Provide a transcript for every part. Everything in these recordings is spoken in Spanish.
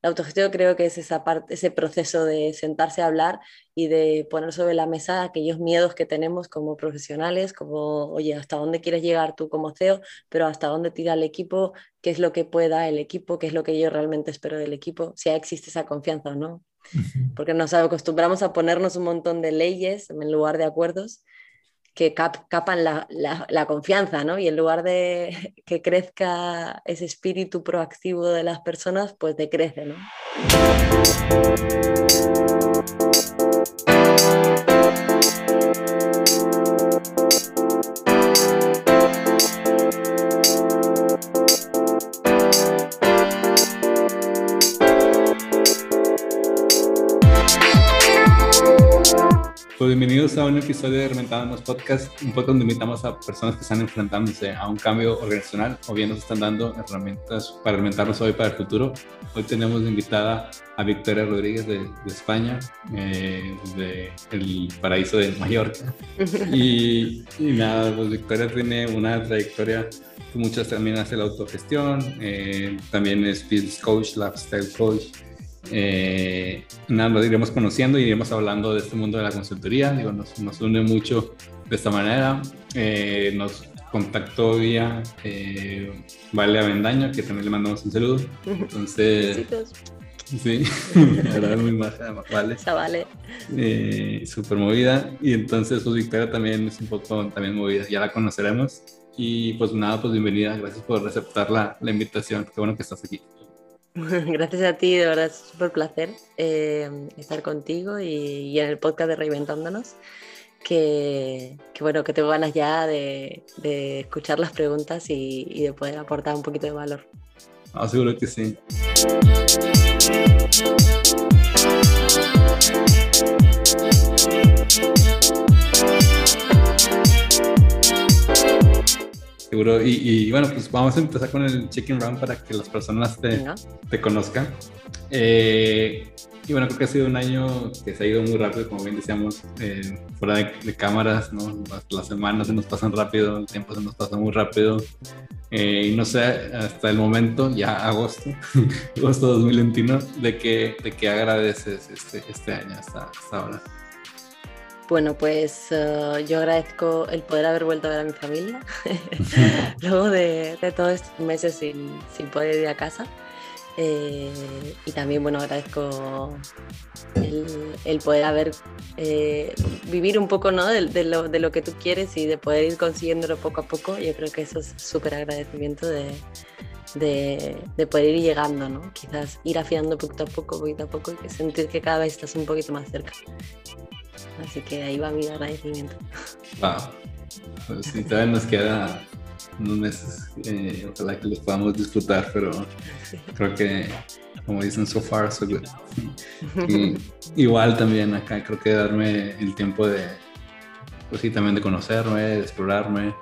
La autogestión creo que es esa parte, ese proceso de sentarse a hablar y de poner sobre la mesa aquellos miedos que tenemos como profesionales, como, oye, ¿hasta dónde quieres llegar tú como CEO? Pero ¿hasta dónde tira el equipo? ¿Qué es lo que pueda el equipo? ¿Qué es lo que yo realmente espero del equipo? Si existe esa confianza o no. Porque nos acostumbramos a ponernos un montón de leyes en lugar de acuerdos que capan la, la, confianza, ¿no? Y en lugar de que crezca ese espíritu proactivo de las personas, pues decrece, ¿no? Pues bienvenidos a un episodio de Reventándonos Podcast, un podcast donde invitamos a personas que están enfrentándose a un cambio organizacional o bien nos están dando herramientas para alimentarnos hoy para el futuro. Hoy tenemos invitada a Victoria Rodríguez de, España, eh, de el paraíso de Mallorca. y, nada, pues Victoria tiene una trayectoria que muchas también hace la autogestión, eh, también es business coach, lifestyle coach eh, nada, lo iremos conociendo y iremos hablando de este mundo de la consultoría. Digo, nos, nos une mucho de esta manera. Eh, nos contactó vía eh, Vale Avendaño, que también le mandamos un saludo. Entonces, sí, la verdad muy maja, vale. Esa vale. Eh, Súper movida. Y entonces, pues Victoria también es un poco también movida, ya la conoceremos. Y pues nada, pues bienvenida, gracias por aceptar la, la invitación. Qué bueno que estás aquí. Gracias a ti, de verdad es súper placer eh, estar contigo y, en el podcast de Reinventándonos. Que, bueno, que tengo ganas ya de, escuchar las preguntas y, y, de poder aportar un poquito de valor. Ah, seguro que sí. Seguro. Y, bueno, pues vamos a empezar con el chicken round para que las personas te, te conozcan. Eh, y bueno, creo que ha sido un año que se ha ido muy rápido, como bien decíamos, eh, fuera de, cámaras, ¿no? Las, semanas se nos pasan rápido, el tiempo se nos pasa muy rápido. Eh, y no sé, hasta el momento, ya agosto, agosto 2021, de que, de que agradeces este, este año hasta, hasta ahora. Bueno, pues eh, yo agradezco el poder haber vuelto a ver a mi familia luego de, todos estos meses sin, poder ir a casa. Eh, y también, bueno, agradezco el, poder haber eh, vivir un poco ¿no? de, lo, que tú quieres y de poder ir consiguiéndolo poco a poco. Yo creo que eso es súper agradecimiento de, de, poder ir llegando, ¿no? Quizás ir afiando poquito a poco, poquito a poco y sentir que cada vez estás un poquito más cerca. Así que ahí va mi agradecimiento. Wow. Pues sí, todavía nos queda unos meses, eh, ojalá que los podamos disfrutar, pero creo que, como dicen, so far, so good. igual también acá creo que darme el tiempo de, pues sí, también de conocerme, de explorarme,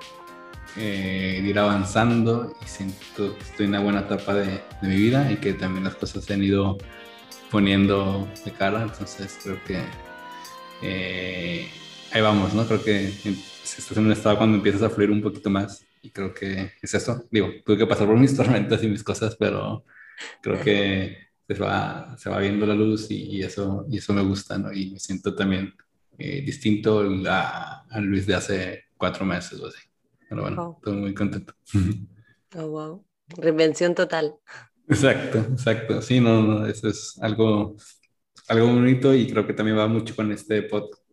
eh, de ir avanzando y siento que estoy en una buena etapa de, de mi vida y que también las cosas se han ido poniendo de cara, entonces creo que eh, ahí vamos, ¿no? Creo que estás en un estado cuando empiezas a fluir un poquito más y creo que es eso. Digo, tuve que pasar por mis tormentas y mis cosas, pero creo que se va, se va viendo la luz y, eso, y eso me gusta, ¿no? Y me siento también eh, distinto a, a, Luis de hace cuatro meses o así. Pero bueno, estoy muy contento. Oh, wow. Reinvención total. Exacto, exacto. Sí, no, no, eso es algo algo bonito y creo que también va mucho con este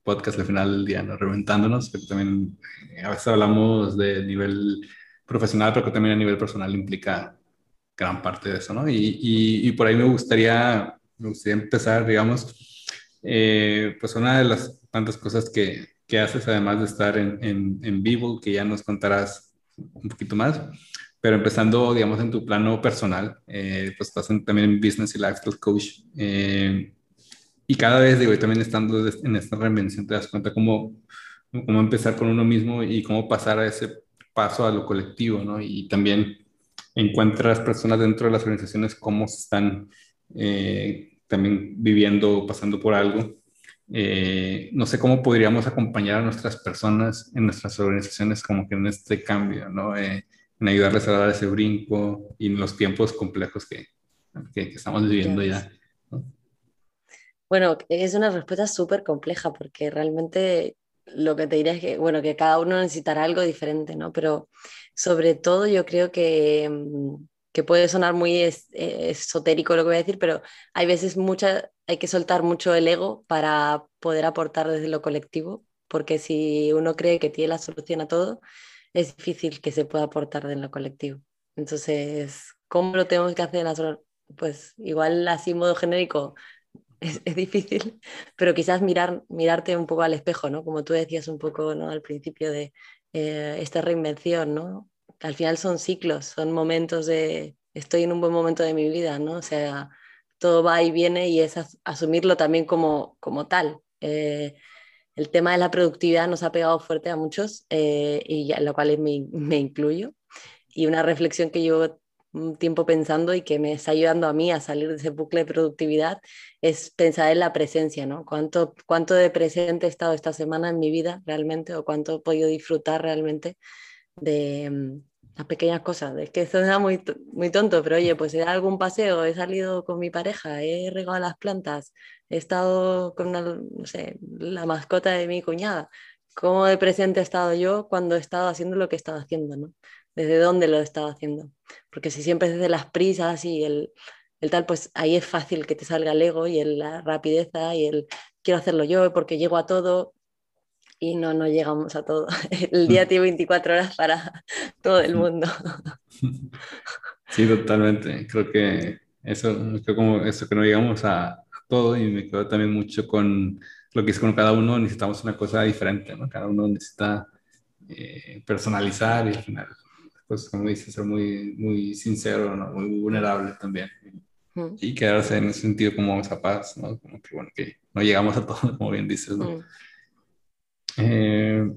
podcast al final del día, ¿no? Reventándonos, que también eh, a veces hablamos de nivel profesional, pero que también a nivel personal implica gran parte de eso, ¿no? Y, y, por ahí me gustaría, me gustaría empezar, digamos, eh, pues una de las tantas cosas que, que haces, además de estar en, en, en, vivo, que ya nos contarás un poquito más, pero empezando, digamos, en tu plano personal, eh, pues estás también en Business y Lifestyle Coach. Eh, y cada vez, digo, y también estando en esta reinvención, te das cuenta cómo, cómo empezar con uno mismo y cómo pasar a ese paso a lo colectivo, ¿no? Y también encuentras personas dentro de las organizaciones cómo se están eh, también viviendo, pasando por algo. Eh, no sé cómo podríamos acompañar a nuestras personas en nuestras organizaciones como que en este cambio, ¿no? Eh, en ayudarles a dar ese brinco y en los tiempos complejos que, que, estamos viviendo ya. Bueno, es una respuesta súper compleja porque realmente lo que te diría es que, bueno, que cada uno necesitará algo diferente, ¿no? Pero sobre todo yo creo que, mm, que puede sonar muy eh, esotérico lo que voy a decir, pero hay veces mucha, hay que soltar mucho el ego para poder aportar desde lo colectivo, porque si uno cree que tiene la solución a todo, es difícil que se pueda aportar en lo colectivo. Entonces, ¿cómo lo tenemos que hacer? Pues igual así modo genérico, es, difícil, pero quizás mirar, mirarte un poco al espejo, ¿no? Como tú decías un poco ¿no? al principio de eh, esta reinvención, ¿no? Al final son ciclos, son momentos de, estoy en un buen momento de mi vida, ¿no? O sea, todo va y viene y es asumirlo también como, como tal. Eh, el tema de la productividad nos ha pegado fuerte a muchos eh, y en lo cual me, me incluyo. Y una reflexión que yo un tiempo pensando y que me está ayudando a mí a salir de ese bucle de productividad es pensar en la presencia, ¿no? ¿Cuánto, cuánto de presente he estado esta semana en mi vida realmente o cuánto he podido disfrutar realmente de mm, las pequeñas cosas? Es que es muy, muy tonto, pero oye, pues he dado algún paseo, he salido con mi pareja, he regado las plantas, he estado con no sé, la mascota de mi cuñada. ¿Cómo de presente he estado yo cuando he estado haciendo lo que he estado haciendo, ¿no? Desde dónde lo estaba haciendo. Porque si siempre es desde las prisas y el, el, tal, pues ahí es fácil que te salga el ego y el, la rapidez y el quiero hacerlo yo porque llego a todo y no, no llegamos a todo. El día mm. tiene 24 horas para todo el mundo. Sí, totalmente. Creo que eso, creo como eso que no llegamos a, todo y me quedo también mucho con lo que es con cada uno necesitamos una cosa diferente, ¿no? Cada uno necesita eh, personalizar y al final pues como dices, ser muy, muy sincero, ¿no? muy vulnerable también. Y quedarse en ese sentido como esa paz, ¿no? Como que, bueno, que no llegamos a todo, como bien dices, ¿no? Eh,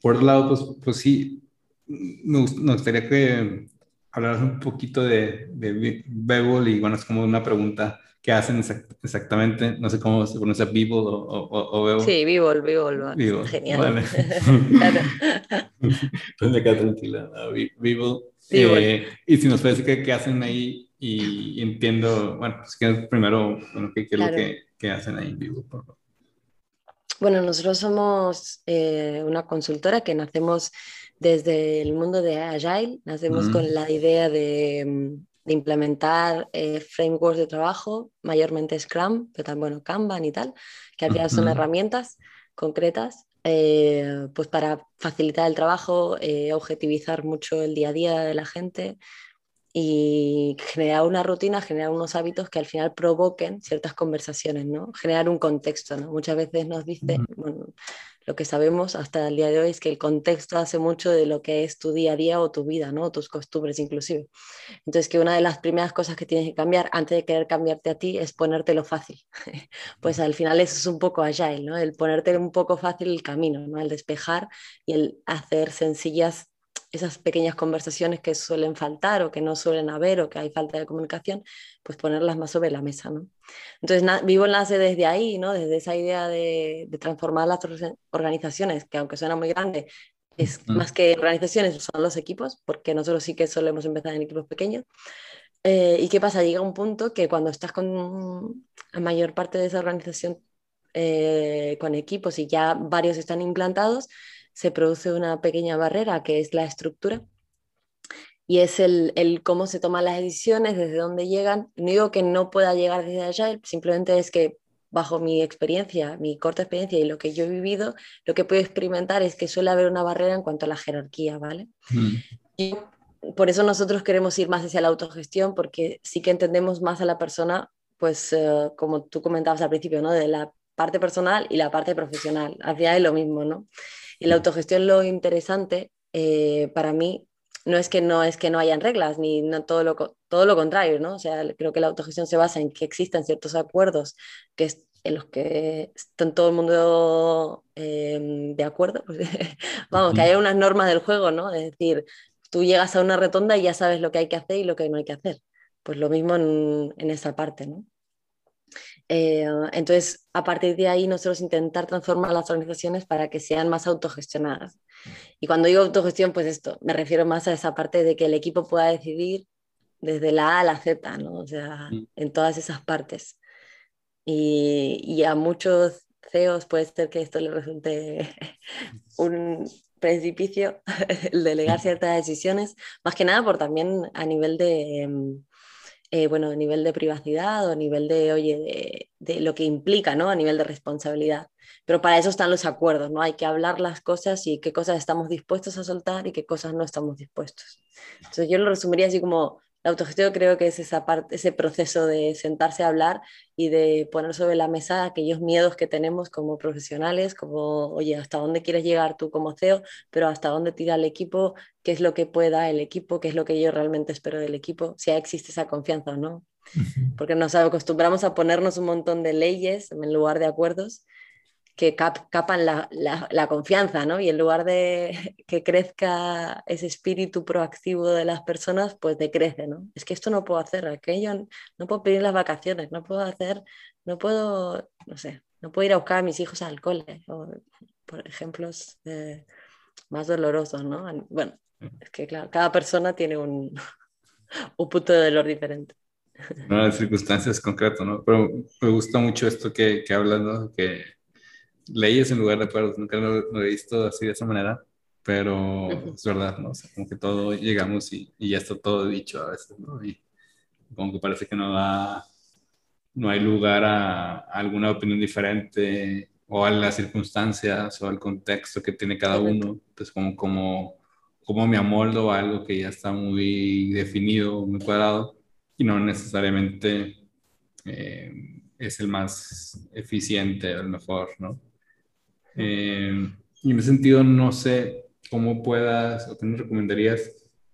por otro lado, pues, pues sí, me, gustaría que hablaras un poquito de, de Bebel y bueno, es como una pregunta qué hacen exactamente. No sé cómo se pronuncia Vivo o, o, Sí, Vivo, Vivo. Genial. Vale. Entonces me queda tranquila. Vivo. Eh, y si nos puedes decir qué, hacen ahí y, entiendo, bueno, pues que primero, bueno, qué, es lo que, hacen ahí en Vivo, por favor. Bueno, nosotros somos eh, una consultora que nacemos desde el mundo de Agile, nacemos con la idea de mm, de implementar eh, frameworks de trabajo, mayormente Scrum, pero también bueno, Kanban y tal, que al final son herramientas concretas eh, pues para facilitar el trabajo, eh, objetivizar mucho el día a día de la gente y generar una rutina, generar unos hábitos que al final provoquen ciertas conversaciones, ¿no? Generar un contexto, ¿no? Muchas veces nos dice, bueno, lo que sabemos hasta el día de hoy es que el contexto hace mucho de lo que es tu día a día o tu vida, ¿no? tus costumbres inclusive. Entonces, que una de las primeras cosas que tienes que cambiar antes de querer cambiarte a ti es ponértelo fácil. pues al final eso es un poco agile, ¿no? El ponerte un poco fácil el camino, ¿no? El despejar y el hacer sencillas esas pequeñas conversaciones que suelen faltar o que no suelen haber o que hay falta de comunicación, pues ponerlas más sobre la mesa. ¿no? Entonces, Vivo nace desde ahí, ¿no? desde esa idea de, transformar las organizaciones, que aunque suena muy grande, es más que organizaciones, son los equipos, porque nosotros sí que solemos empezar en equipos pequeños. Eh, ¿Y qué pasa? Llega un punto que cuando estás con la mayor parte de esa organización eh, con equipos y ya varios están implantados, se produce una pequeña barrera que es la estructura y es el, el, cómo se toman las decisiones, desde dónde llegan. No digo que no pueda llegar desde allá, simplemente es que bajo mi experiencia, mi corta experiencia y lo que yo he vivido, lo que puedo experimentar es que suele haber una barrera en cuanto a la jerarquía, ¿vale? Mm. Y por eso nosotros queremos ir más hacia la autogestión, porque sí que entendemos más a la persona, pues eh, como tú comentabas al principio, ¿no? De la parte personal y la parte profesional. Al final es lo mismo, ¿no? Y la autogestión lo interesante eh, para mí no es que no es que no hayan reglas ni no todo lo todo lo contrario no o sea creo que la autogestión se basa en que existan ciertos acuerdos que en los que están todo el mundo em, de acuerdo vamos que haya unas normas del juego no es decir tú llegas a una retonda y ya sabes lo que hay que hacer y lo que no hay que hacer. Pues lo mismo en, en esa parte no eh, entonces, a partir de ahí, nosotros intentar transformar las organizaciones para que sean más autogestionadas. Y cuando digo autogestión, pues esto, me refiero más a esa parte de que el equipo pueda decidir desde la A a la Z, ¿no? O sea, Mm. en todas esas partes. Y, y a muchos CEOs puede ser que esto le resulte un precipicio, el delegar ciertas decisiones, más que nada por también a nivel de, mm, eh, bueno, a nivel de privacidad o a nivel de, oye, de, de lo que implica, ¿no? A nivel de responsabilidad. Pero para eso están los acuerdos, ¿no? Hay que hablar las cosas y qué cosas estamos dispuestos a soltar y qué cosas no estamos dispuestos. Entonces yo lo resumiría así como la autogestión creo que es esa parte, ese proceso de sentarse a hablar y de poner sobre la mesa aquellos miedos que tenemos como profesionales, como, oye, ¿hasta dónde quieres llegar tú como CEO? Pero ¿hasta dónde tira el equipo? ¿Qué es lo que puede dar el equipo? ¿Qué es lo que yo realmente espero del equipo? Si existe esa confianza o no. Porque nos acostumbramos a ponernos un montón de leyes en lugar de acuerdos que cap capan la, la, la, confianza, ¿no? Y en lugar de que crezca ese espíritu proactivo de las personas, pues decrece, ¿no? Es que esto no puedo hacer, aquello no puedo pedir las vacaciones, no puedo hacer, no puedo, no sé, no puedo ir a buscar a mis hijos al cole, o, por ejemplos eh, más dolorosos, ¿no? Bueno, es que claro, cada persona tiene un, un punto de dolor diferente. No, las circunstancias concretas, ¿no? Pero me gusta mucho esto que, que hablas, ¿no? Que leyes en lugar de acuerdos. Nunca lo, lo, he visto así de esa manera, pero uh -huh. es verdad, ¿no? O sea, como que todo llegamos y, y, ya está todo dicho a veces, ¿no? Y como que parece que no da, no hay lugar a, a alguna opinión diferente o a las circunstancias o al contexto que tiene cada uno. Entonces, como, como, como me amoldo a algo que ya está muy definido, muy cuadrado y no necesariamente eh, es el más eficiente, el mejor, ¿no? Eh, y en ese sentido, no sé cómo puedas o qué nos recomendarías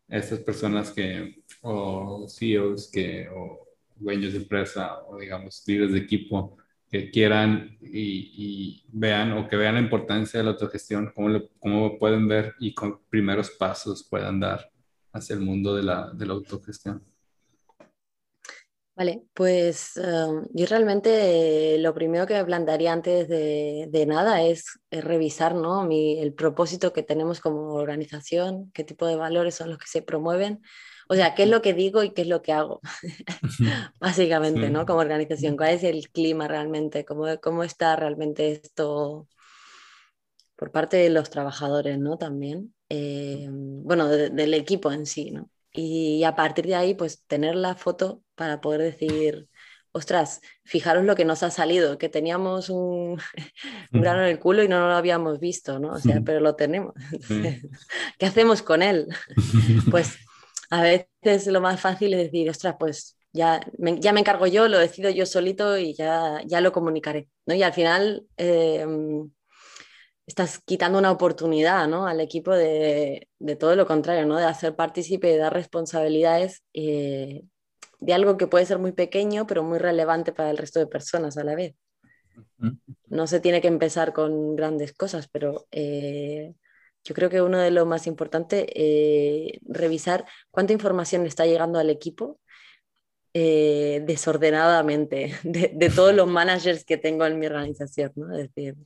a estas personas que, o CEOs que, o dueños de empresa, o digamos, líderes de equipo, que quieran y, y vean o que vean la importancia de la autogestión, cómo, lo, cómo pueden ver y con primeros pasos puedan dar hacia el mundo de la, de la autogestión. Vale, pues uh, yo realmente eh, lo primero que me plantearía antes de, de nada es, es revisar ¿no? Mi, el propósito que tenemos como organización, qué tipo de valores son los que se promueven, o sea, qué es lo que digo y qué es lo que hago, básicamente, sí. ¿no? Como organización, cuál es el clima realmente, cómo, cómo está realmente esto por parte de los trabajadores, ¿no? También, eh, bueno, de, del equipo en sí, ¿no? Y a partir de ahí, pues tener la foto para poder decir, ostras, fijaros lo que nos ha salido, que teníamos un, un grano en el culo y no lo habíamos visto, ¿no? O sea, pero lo tenemos. ¿Qué hacemos con él? Pues a veces lo más fácil es decir, ostras, pues ya me, ya me encargo yo, lo decido yo solito y ya, ya lo comunicaré, ¿no? Y al final... Eh, estás quitando una oportunidad ¿no? al equipo de, de, todo lo contrario, ¿no? de hacer partícipe, de dar responsabilidades eh, de algo que puede ser muy pequeño, pero muy relevante para el resto de personas a la vez. No se tiene que empezar con grandes cosas, pero eh, yo creo que uno de lo más importante eh, revisar cuánta información está llegando al equipo desordenadamente de, de, todos los managers que tengo en mi organización, ¿no? Es decir,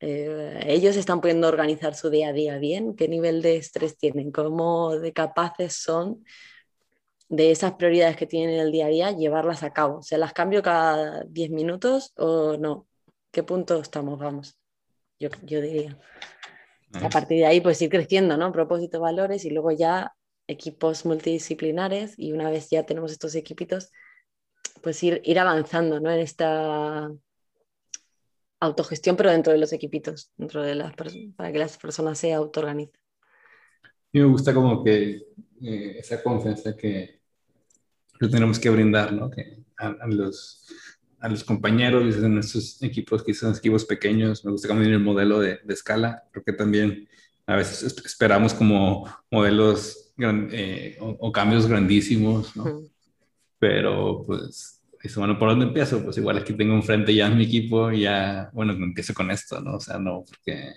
eh, ellos están pudiendo organizar su día a día bien, qué nivel de estrés tienen, cómo de capaces son de esas prioridades que tienen en el día a día, llevarlas a cabo. ¿Se las cambio cada 10 minutos o no? ¿Qué punto estamos? Vamos, yo, yo diría. A partir de ahí, pues ir creciendo, ¿no? Propósito, valores y luego ya equipos multidisciplinares y una vez ya tenemos estos equipitos, pues ir, ir avanzando, ¿no? En esta autogestión, pero dentro de los equipitos, dentro de las para que las personas se autoorganicen. Me gusta como que eh, esa confianza que, que, tenemos que brindar, ¿no? Que a, a, los, a los compañeros de nuestros equipos, que son equipos pequeños, me gusta como el modelo de, de escala, porque también a veces esperamos como modelos gran, eh, o, o, cambios grandísimos, ¿no? Uh -huh. Pero pues dice, bueno, ¿por dónde empiezo? Pues igual aquí tengo enfrente ya mi equipo y ya, bueno, empiezo con esto, ¿no? O sea, no, porque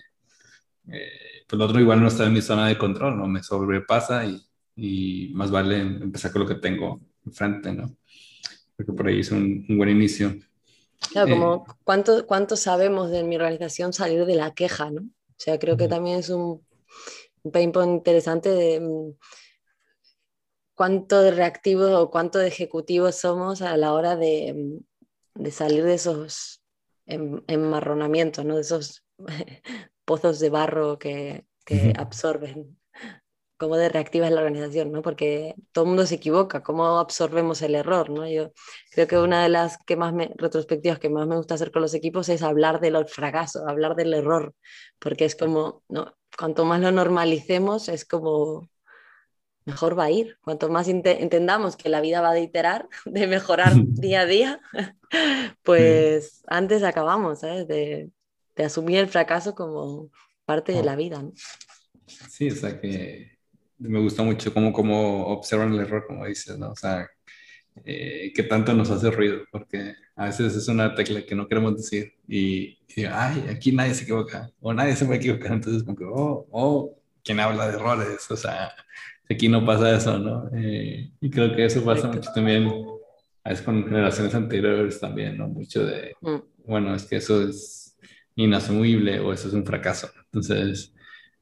eh, pues lo otro igual no está en mi zona de control, ¿no? Me sobrepasa y, y más vale empezar con lo que tengo enfrente, ¿no? Porque por ahí es un, un buen inicio. Claro, como eh, ¿cuánto, cuánto sabemos de mi organización salir de la queja, ¿no? O sea, creo que también es un, un pain point interesante de cuánto de reactivos o cuánto de ejecutivos somos a la hora de, de salir de esos enmarronamientos, ¿no? de esos pozos de barro que, que absorben cómo de reactiva es la organización, ¿no? Porque todo el mundo se equivoca, cómo absorbemos el error, ¿no? Yo creo que una de las que más me, retrospectivas que más me gusta hacer con los equipos es hablar del fracaso, hablar del error, porque es como, ¿no? Cuanto más lo normalicemos, es como mejor va a ir. Cuanto más entendamos que la vida va a iterar, de mejorar día a día, pues antes acabamos, ¿sabes? De, de, asumir el fracaso como parte de la vida, ¿no? Sí, o sea que me gusta mucho cómo, cómo observan el error, como dices, ¿no? O sea, eh, que tanto nos hace ruido, porque a veces es una tecla que no queremos decir y, ay, aquí nadie se equivoca, o nadie se puede equivocar, entonces como que, oh, oh, ¿quién habla de errores? O sea, aquí no pasa eso, ¿no? Eh, y creo que eso pasa mucho también, a veces con generaciones anteriores también, ¿no? Mucho de, mm. bueno, es que eso es inasumible o eso es un fracaso. Entonces,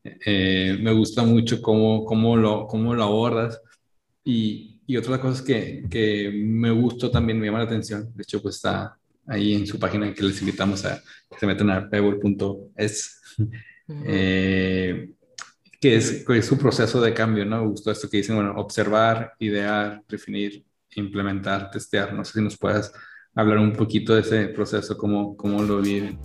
eh, me gusta mucho cómo, cómo, lo, cómo lo abordas. Y, y otra cosa que, que me gustó también, me llama la atención, de hecho, pues está ahí en su página que les invitamos a que se metan a pebble.es, eh, que, es, su proceso de cambio, ¿no? Me gustó esto que dicen, bueno, observar, idear, definir, implementar, testear. No sé si nos puedas hablar un poquito de ese proceso, cómo, cómo lo viven.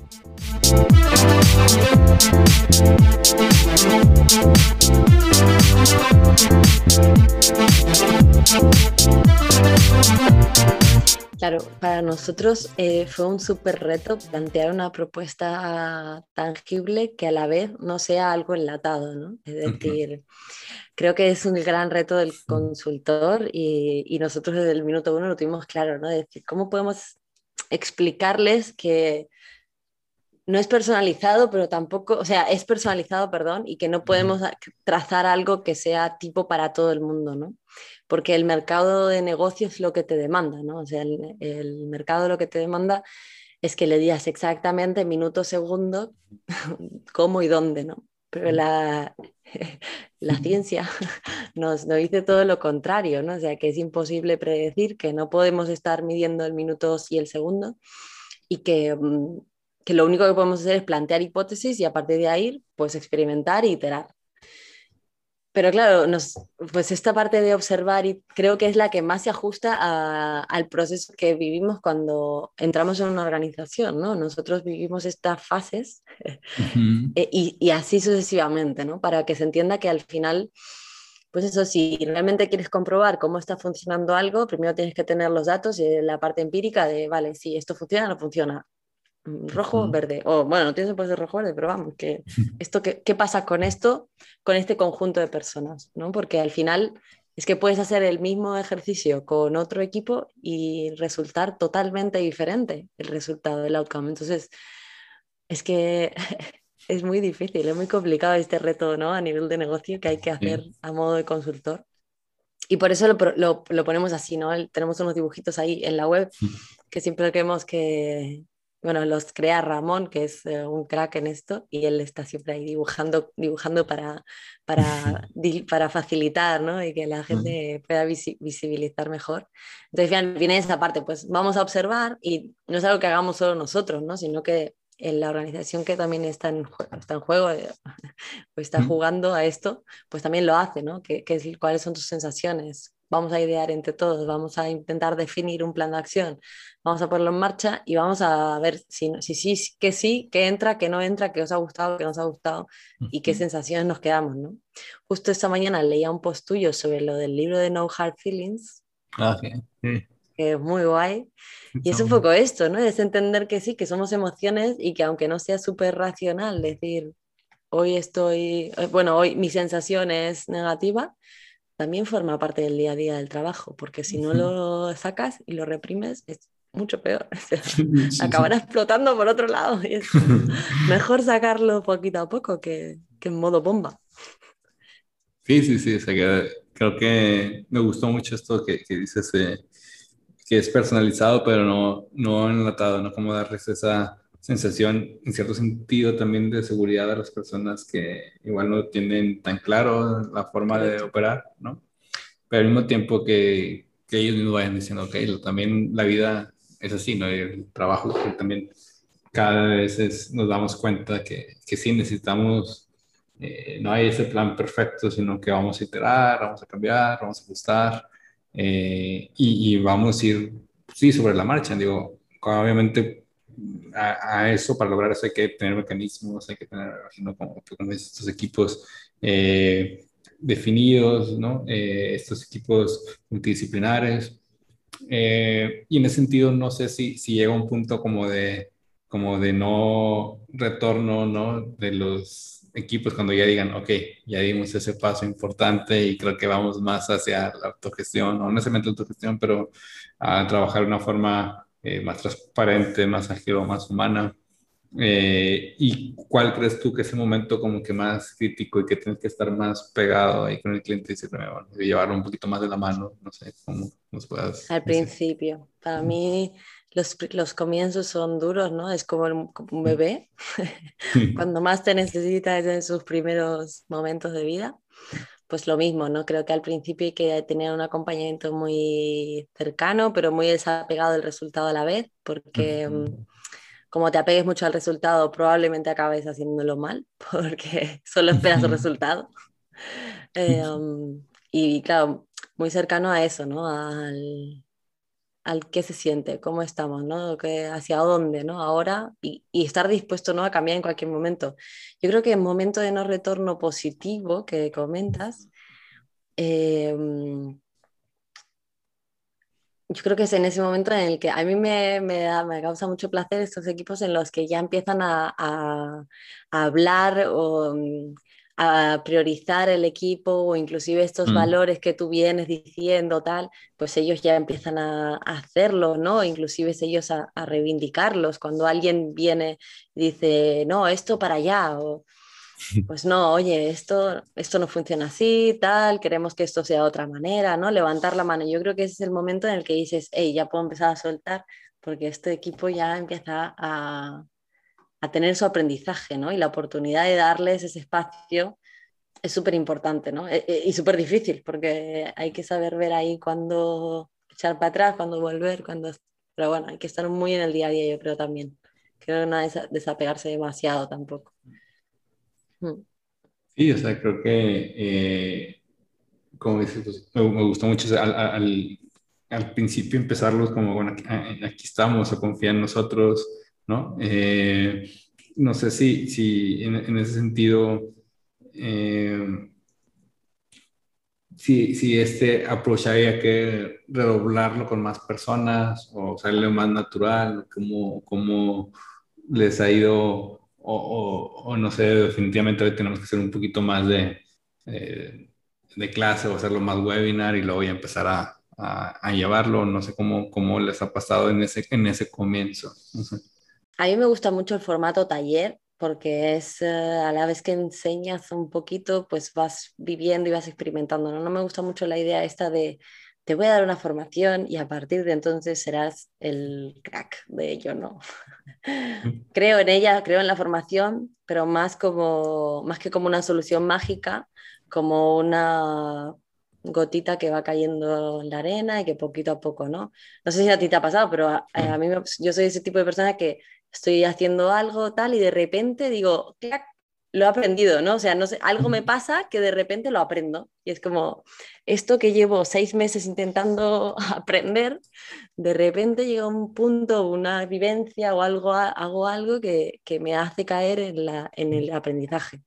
Claro, para nosotros eh, fue un súper reto plantear una propuesta tangible que a la vez no sea algo enlatado, ¿no? Es decir, creo que es un gran reto del consultor y, y, nosotros desde el minuto uno lo tuvimos claro, ¿no? Es decir, ¿cómo podemos explicarles que no es personalizado, pero tampoco, o sea, es personalizado, perdón, y que no podemos trazar algo que sea tipo para todo el mundo, ¿no? Porque el mercado de negocios es lo que te demanda, ¿no? O sea, el, el mercado lo que te demanda es que le digas exactamente minuto, segundo, cómo y dónde, ¿no? Pero la, la ciencia nos, nos, dice todo lo contrario, ¿no? O sea, que es imposible predecir, que no podemos estar midiendo el minuto y el segundo y que mm, que lo único que podemos hacer es plantear hipótesis y a partir de ahí, pues experimentar y iterar. Pero claro, nos, pues esta parte de observar y creo que es la que más se ajusta al proceso que vivimos cuando entramos en una organización, ¿no? Nosotros vivimos estas fases eh, y, y, así sucesivamente, ¿no? Para que se entienda que al final, pues eso, si realmente quieres comprobar cómo está funcionando algo, primero tienes que tener los datos y la parte empírica de, vale, si esto funciona o no funciona. Mm, rojo, verde, o bueno, no tiene que ser rojo, verde, pero vamos, que esto, ¿qué, ¿qué pasa con esto, con este conjunto de personas? ¿no? Porque al final es que puedes hacer el mismo ejercicio con otro equipo y resultar totalmente diferente el resultado, el outcome. Entonces, es que es muy difícil, es muy complicado este reto ¿no? a nivel de negocio que hay que hacer a modo de consultor. Y por eso lo, lo, lo ponemos así, ¿no? Tenemos unos dibujitos ahí en la web que siempre creemos que, bueno, los crea Ramón, que es eh, un crack en esto, y él está siempre ahí dibujando, dibujando para, para, para facilitar, ¿no? Y que la gente pueda visibilizar mejor. Entonces, viene esa parte, pues vamos a observar y no es algo que hagamos solo nosotros, ¿no? Sino que en la organización que también está en, está en juego eh, o está jugando a esto, pues también lo hace, ¿no? ¿Qué, qué, ¿Cuáles son tus sensaciones? Vamos a idear entre todos, vamos a intentar definir un plan de acción, vamos a ponerlo en marcha y vamos a ver si sí, si, si, que sí, que entra, que no entra, que os ha gustado, que no os ha gustado y qué sensaciones nos quedamos, ¿no? Justo esta mañana leía un post tuyo sobre lo del libro de No Hard Feelings. Ah, sí. Que es muy guay. Y es un poco esto, ¿no? Es entender que sí, que somos emociones y que aunque no sea súper racional, decir, hoy estoy, eh, bueno, hoy mi sensación es negativa, también forma parte del día a día del trabajo, porque si no lo sacas y lo reprimes, es mucho peor. acabará explotando por otro lado. Y es mejor sacarlo poquito a poco que, que, en modo bomba. Sí, sí, sí. creo que me gustó mucho esto que, que dices, eh, que es personalizado, pero no, no enlatado, ¿no? Como darles esa sensación, en cierto sentido, también de seguridad a las personas que igual no tienen tan claro la forma de operar, ¿no? pero al mismo tiempo que, que ellos mismos vayan diciendo, ok, también la vida es así, ¿no? El trabajo también cada vez nos damos cuenta que, que sí necesitamos, eh, no hay ese plan perfecto, sino que vamos a iterar, vamos a cambiar, vamos a ajustar eh, y, y, vamos a ir, sí, sobre la marcha. Digo, obviamente a, eso, para lograr eso hay que tener mecanismos, hay que tener, como, estos equipos eh, definidos, ¿no? estos equipos multidisciplinares. y en ese sentido, no sé si, si llega un punto como de como de no retorno, ¿no? De los equipos cuando ya digan, ok, ya dimos ese paso importante y creo que vamos más hacia la autogestión, o no necesariamente autogestión, pero a trabajar de una forma eh, más transparente, más ágil o más humana. Eh, ¿Y cuál crees tú que es el momento como que más crítico y que tienes que estar más pegado ahí con el cliente y bueno, llevarlo un poquito más de la mano? No sé, cómo nos puedas... Al principio, para mí los, los, comienzos son duros, ¿no? Es como, un mm. bebé, cuando más te necesitas en sus primeros momentos de vida, pues lo mismo, ¿no? Creo que al principio hay que tener un acompañamiento muy cercano, pero muy desapegado del resultado a la vez, porque mm, como te apegues mucho al resultado, probablemente acabes haciéndolo mal, porque solo esperas el resultado. Eh, um, y claro, muy cercano a eso, ¿no? Al, al qué se siente, cómo estamos, ¿no? Que, hacia dónde, ¿no? Ahora y, estar dispuesto, ¿no? A cambiar en cualquier momento. Yo creo que en momento de no retorno positivo que comentas, em, yo creo que es en ese momento en el que a mí me, da, me causa mucho placer estos equipos en los que ya empiezan a, a hablar o mm, a priorizar el equipo o inclusive estos mm. valores que tú vienes diciendo, tal, pues ellos ya empiezan a, hacerlo, ¿no? Inclusive ellos a, reivindicarlos. Cuando alguien viene y dice, no, esto para allá, o pues no, oye, esto, esto no funciona así, tal, queremos que esto sea de otra manera, ¿no? Levantar la mano. Yo creo que ese es el momento en el que dices, hey, ya puedo empezar a soltar porque este equipo ya empieza a, a tener su aprendizaje, ¿no? Y la oportunidad de darles ese espacio es súper importante, ¿no? E, e, y súper difícil, porque hay que saber ver ahí cuándo echar para atrás, cuándo volver, cuándo... Pero bueno, hay que estar muy en el día a día, yo creo también. Creo que no desapegarse demasiado tampoco. Mm. Sí, o sea, creo que, eh, como dices, pues, me, gustó mucho al, al, al, principio empezarlos como, bueno, aquí, estamos, o confía en nosotros, ¿no? Eh, no sé si, si en, ese sentido, eh, si, si, este approach había que redoblarlo con más personas o salirle más natural, cómo, cómo les ha ido, o, no sé, definitivamente hoy tenemos que hacer un poquito más de, eh, de clase o hacerlo más webinar y luego ya empezar a, a, llevarlo, no sé cómo, cómo les ha pasado en ese, en ese comienzo. A mí me gusta mucho el formato taller porque es eh, a la vez que enseñas un poquito, pues vas viviendo y vas experimentando. ¿no? no me gusta mucho la idea esta de te voy a dar una formación y a partir de entonces serás el crack de ello, ¿no? creo en ella, creo en la formación, pero más, como, más que como una solución mágica, como una gotita que va cayendo en la arena y que poquito a poco, ¿no? No sé si a ti te ha pasado, pero a, a mí yo soy ese tipo de persona que estoy haciendo algo tal y de repente digo, lo he aprendido, ¿no? O sea, no sé, algo me pasa que de repente lo aprendo. Y es como, esto que llevo seis meses intentando aprender, de repente llega un punto, una vivencia o algo, hago algo que, que me hace caer en, la, en el aprendizaje.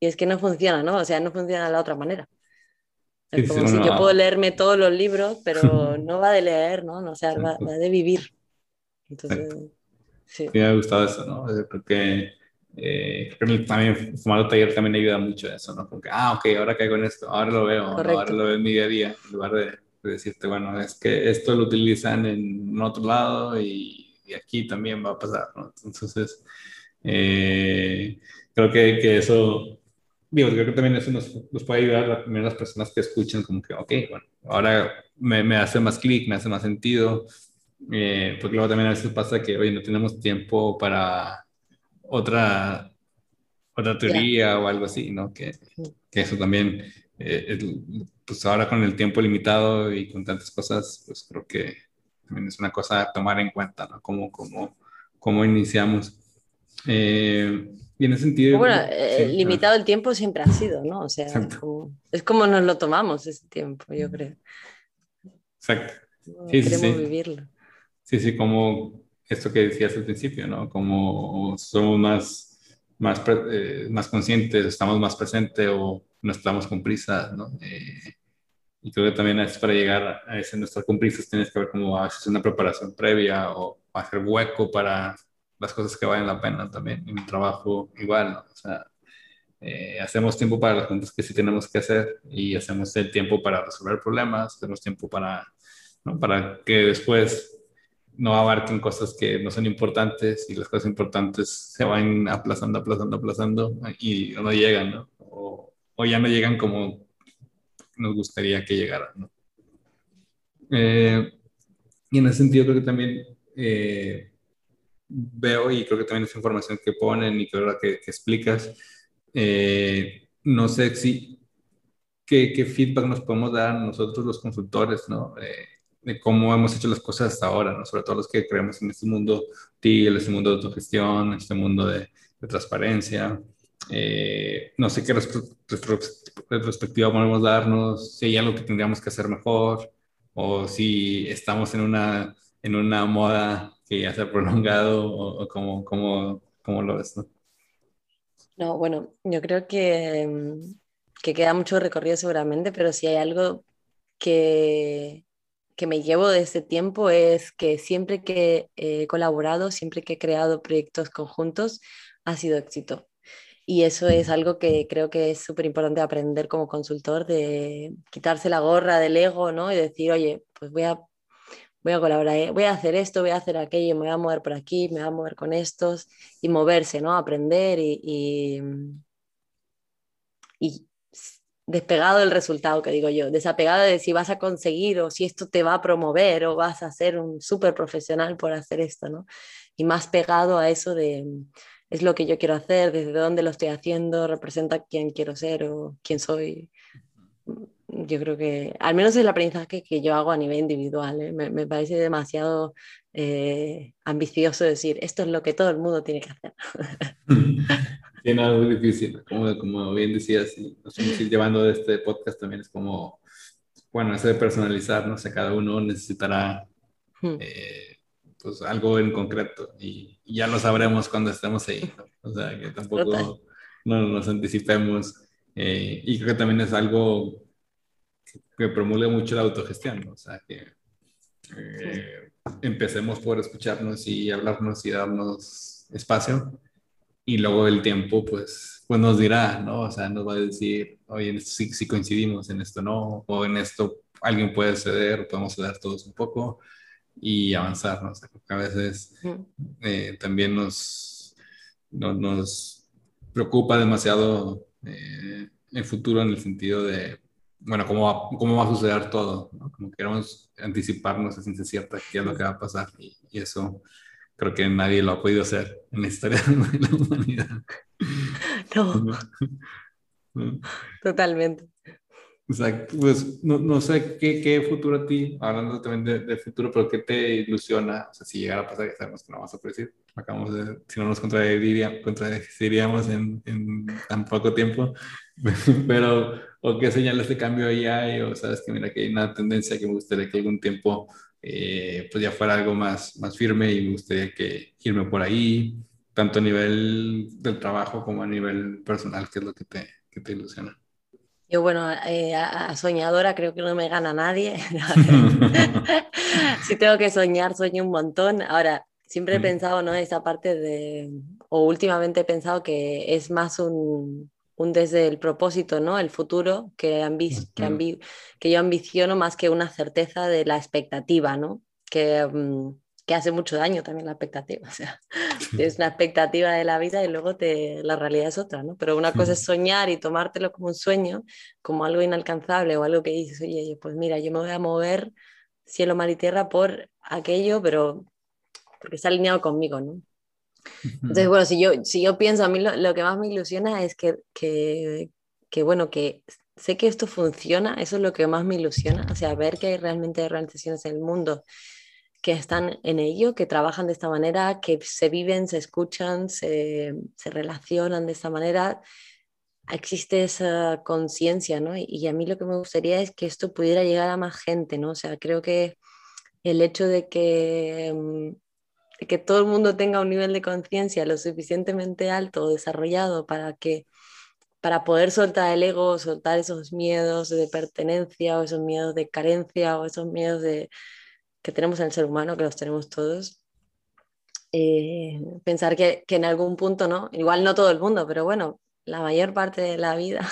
Y es que no funciona, ¿no? O sea, no funciona de la otra manera. Es como si yo puedo leerme todos los libros, pero no va de leer, ¿no? no o sea, va, va de vivir. Entonces... Sí. me ha gustado eso, ¿no? Porque eh, creo que también fumar taller también ayuda mucho a eso, ¿no? Porque, ah, ok, ahora caigo en esto, ahora lo veo, ahora lo veo en mi día a día, en lugar de, decirte, bueno, es que esto lo utilizan en otro lado y, y aquí también va a pasar, ¿no? Entonces, eh, creo que, que, eso, digo, creo que también eso nos, nos puede ayudar a las personas que escuchan, como que, ok, bueno, ahora me, me hace más clic, me hace más sentido, eh, porque luego también a veces pasa que, oye, no tenemos tiempo para otra, otra teoría o algo así, ¿no? Que, que eso también eh, pues ahora con el tiempo limitado y con tantas cosas, pues creo que también es una cosa a tomar en cuenta, ¿no? Cómo, cómo, cómo iniciamos. Eh, y en ese sentido... Bueno, eh, limitado el tiempo siempre ha sido, ¿no? O sea, es como, nos lo tomamos ese tiempo, yo creo. Exacto. Sí, queremos sí, vivirlo. Sí, sí, como esto que decías al principio, ¿no? Como somos más, más, eh, más conscientes, estamos más presentes o no estamos con prisa, ¿no? Eh, y creo que también es para llegar a ese no estar con prisas tienes que ver como hacer una preparación previa o hacer hueco para las cosas que valen la pena también. En mi trabajo igual, ¿no? O sea, eh, hacemos tiempo para las cosas que sí tenemos que hacer y hacemos el tiempo para resolver problemas, tenemos tiempo para, ¿no? para que después no abarquen cosas que no son importantes y las cosas importantes se van aplazando, aplazando, aplazando y no llegan, ¿no? O, ya no llegan como nos gustaría que llegaran, ¿no? Eh, y en ese sentido creo que también eh, veo y creo que también esa información que ponen y que, que, que explicas, eh, no sé si qué, feedback nos podemos dar nosotros los consultores, ¿no? De cómo hemos hecho las cosas hasta ahora, ¿no? sobre todo los que creemos en este mundo TIL, este mundo de autogestión, este mundo de, transparencia. Eh, no sé qué retrospectiva podemos darnos, si hay algo que tendríamos que hacer mejor o si estamos en una, en una moda que ya se ha prolongado o, cómo, cómo, cómo, lo ves. ¿no? no, bueno, yo creo que, que queda mucho recorrido seguramente, pero si hay algo que, que me llevo de ese tiempo es que siempre que he colaborado, siempre que he creado proyectos conjuntos, ha sido éxito. Y eso es algo que creo que es súper importante aprender como consultor, de quitarse la gorra del ego, ¿no? Y decir, oye, pues voy a, voy a colaborar, ¿eh? voy a hacer esto, voy a hacer aquello, me voy a mover por aquí, me voy a mover con estos, y moverse, ¿no? Aprender y, y, y despegado del resultado, que digo yo, desapegado de si vas a conseguir o si esto te va a promover o vas a ser un súper profesional por hacer esto, ¿no? Y más pegado a eso de es lo que yo quiero hacer, desde dónde lo estoy haciendo, representa quién quiero ser o quién soy. Yo creo que, al menos es el aprendizaje que yo hago a nivel individual, ¿eh? me, me, parece demasiado eh, ambicioso decir, esto es lo que todo el mundo tiene que hacer. Sí, no, es muy difícil. Como, como bien decías, nos estamos llevando este podcast también es como, bueno, eso de personalizar, no sé, cada uno necesitará hmm. eh, pues algo en concreto y, ya lo sabremos cuando estemos ahí. O sea, que tampoco no nos anticipemos. Eh, y creo que también es algo que, promulga mucho la autogestión, ¿no? o sea, que eh, empecemos por escucharnos y hablarnos y darnos espacio y luego el tiempo, pues, pues nos dirá, ¿no? O sea, nos va a decir, oye, en esto sí, coincidimos, en esto no, o en esto alguien puede ceder, podemos ceder todos un poco y avanzar, ¿no? O sea, a veces eh, también nos, nos preocupa demasiado eh, el futuro en el sentido de, bueno, cómo va, cómo va a suceder todo, ¿no? Como queremos anticiparnos a ciencia cierta qué es lo que va a pasar y, y eso creo que nadie lo ha podido hacer en la historia de la humanidad. No. Totalmente. Exacto. Pues no, no sé ¿qué, qué, futuro a ti, hablando también de, de, futuro, pero qué te ilusiona, o sea, si llegara a pasar, ya sabemos que no vamos a predecir, acabamos de, si no nos contradiríamos en, en tan poco tiempo, pero, o qué señales de cambio ahí hay, o sabes que mira que hay una tendencia que me gustaría que algún tiempo eh, pues ya fuera algo más, más firme y me gustaría que irme por ahí, tanto a nivel del trabajo como a nivel personal, que es lo que te, que te ilusiona. Yo, bueno, eh, a, soñadora creo que no me gana nadie. si tengo que soñar, sueño un montón. Ahora, siempre he mm. pensado, ¿no? Esa parte de, o últimamente he pensado que es más un, un desde el propósito, ¿no? El futuro que, que, que, yo ambiciono más que una certeza de la expectativa, ¿no? Que, mm, que hace mucho daño también la expectativa. O sea, es una expectativa de la vida y luego te, la realidad es otra, ¿no? Pero una cosa es soñar y tomártelo como un sueño, como algo inalcanzable o algo que dices, oye, pues mira, yo me voy a mover cielo, mar y tierra por aquello, pero porque está alineado conmigo, ¿no? Entonces, bueno, si yo, si yo pienso, a mí lo, lo que más me ilusiona es que, que, que, bueno, que sé que esto funciona, eso es lo que más me ilusiona, o sea, ver que hay realmente organizaciones en el mundo que están en ello, que trabajan de esta manera, que se viven, se escuchan, se, se relacionan de esta manera, existe esa conciencia, ¿no? Y, a mí lo que me gustaría es que esto pudiera llegar a más gente, ¿no? O sea, creo que el hecho de que, mm, que todo el mundo tenga un nivel de conciencia lo suficientemente alto o desarrollado para que para poder soltar el ego, soltar esos miedos de pertenencia o esos miedos de carencia o esos miedos de, que tenemos en el ser humano, que los tenemos todos. Eh, pensar que, que, en algún punto, ¿no? Igual no todo el mundo, pero bueno, la mayor parte de la vida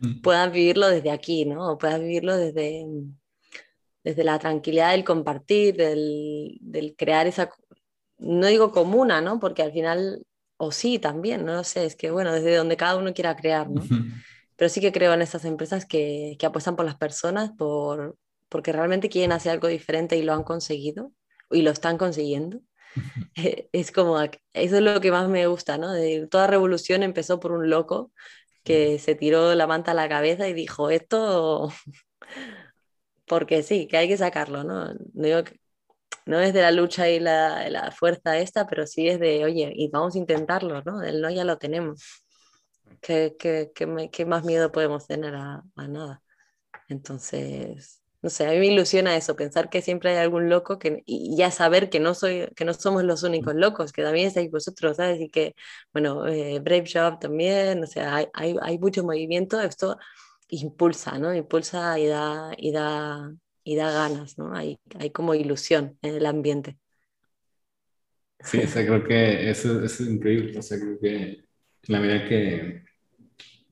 mm. puedas vivirlo desde aquí, ¿no? O puedas vivirlo desde, desde la tranquilidad del compartir, del, del, crear esa, no digo comuna, ¿no? Porque al final, o sí también, no lo sé, es que bueno, desde donde cada uno quiera crear, ¿no? Pero sí que creo en estas empresas que, que apuestan por las personas, por, porque realmente quieren hacer algo diferente y lo han conseguido y lo están consiguiendo. es como, eso es lo que más me gusta, ¿no? De, toda revolución empezó por un loco que se tiró la manta a la cabeza y dijo, esto, porque sí, que hay que sacarlo, ¿no? No, no es de la lucha y la, la, fuerza esta, pero sí es de, oye, y vamos a intentarlo, ¿no? El no ya lo tenemos. ¿Qué, qué, qué, más miedo podemos tener a, a nada? Entonces, no sé, a mí me ilusiona eso, pensar que siempre hay algún loco que, y ya saber que no, soy, que no somos los únicos locos, que también estáis vosotros, ¿sabes? Y que, bueno, eh, Brave Job también, o sea, hay, hay, hay, mucho movimiento, esto impulsa, ¿no? Impulsa y da, y da, y da ganas, ¿no? Hay, hay como ilusión en el ambiente. Sí, o sea, creo que eso, eso es increíble, o sea, creo que la medida que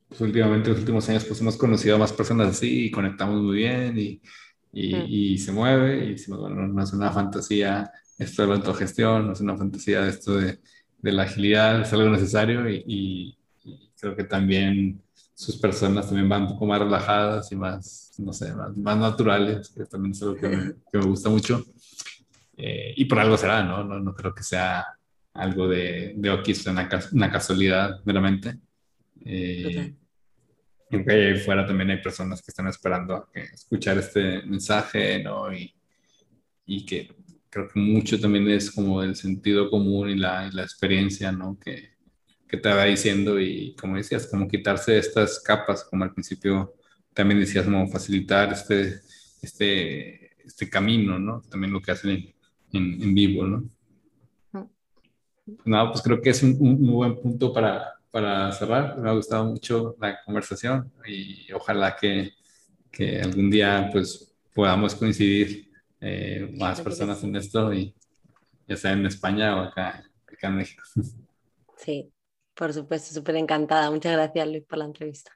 pues últimamente, en los últimos años, pues hemos conocido a más personas así y conectamos muy bien y, y, y se mueve y decimos, bueno, no es una fantasía esto de la autogestión, no es una fantasía esto de, de la agilidad, es algo necesario y, y, creo que también sus personas también van un poco más relajadas y más, no sé, más, más naturales, que también es algo que me, que me gusta mucho. Eh, y por algo será, ¿no? No, no creo que sea algo de, de Oquis, una, una casualidad meramente. Eh, y ahí fuera también hay personas que están esperando a escuchar este mensaje, ¿no? Y, y, que creo que mucho también es como el sentido común y la, la experiencia, ¿no? Que, que, te va diciendo y como decías, como quitarse estas capas, como al principio también decías, como facilitar este, este, este camino, ¿no? También lo que hacen en, en, vivo, ¿no? No, pues creo que es un, un, buen punto para, para cerrar, me ha gustado mucho la conversación y ojalá que, que algún día pues podamos coincidir eh, más personas en esto y ya sea en España o acá, acá en México. Sí, por supuesto, súper encantada. Muchas gracias Luis por la entrevista.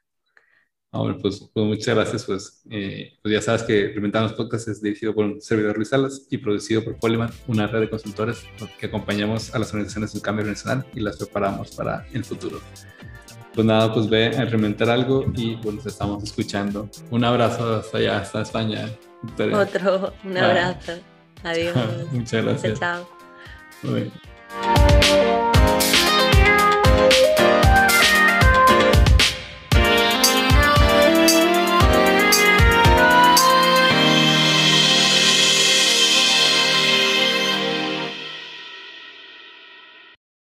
Ahora, pues, pues, muchas gracias. Pues, eh, pues ya sabes que Reventamos Podcast es dirigido por un servidor Luis Salas y producido por Polyman, una red de consultores que acompañamos a las organizaciones del cambio nacional y las preparamos para el futuro. Pues nada, pues ve a reinventar algo y pues nos estamos escuchando. Un abrazo hasta allá, hasta España. Otro, un abrazo. Adiós. Muchas gracias. Chao. chao.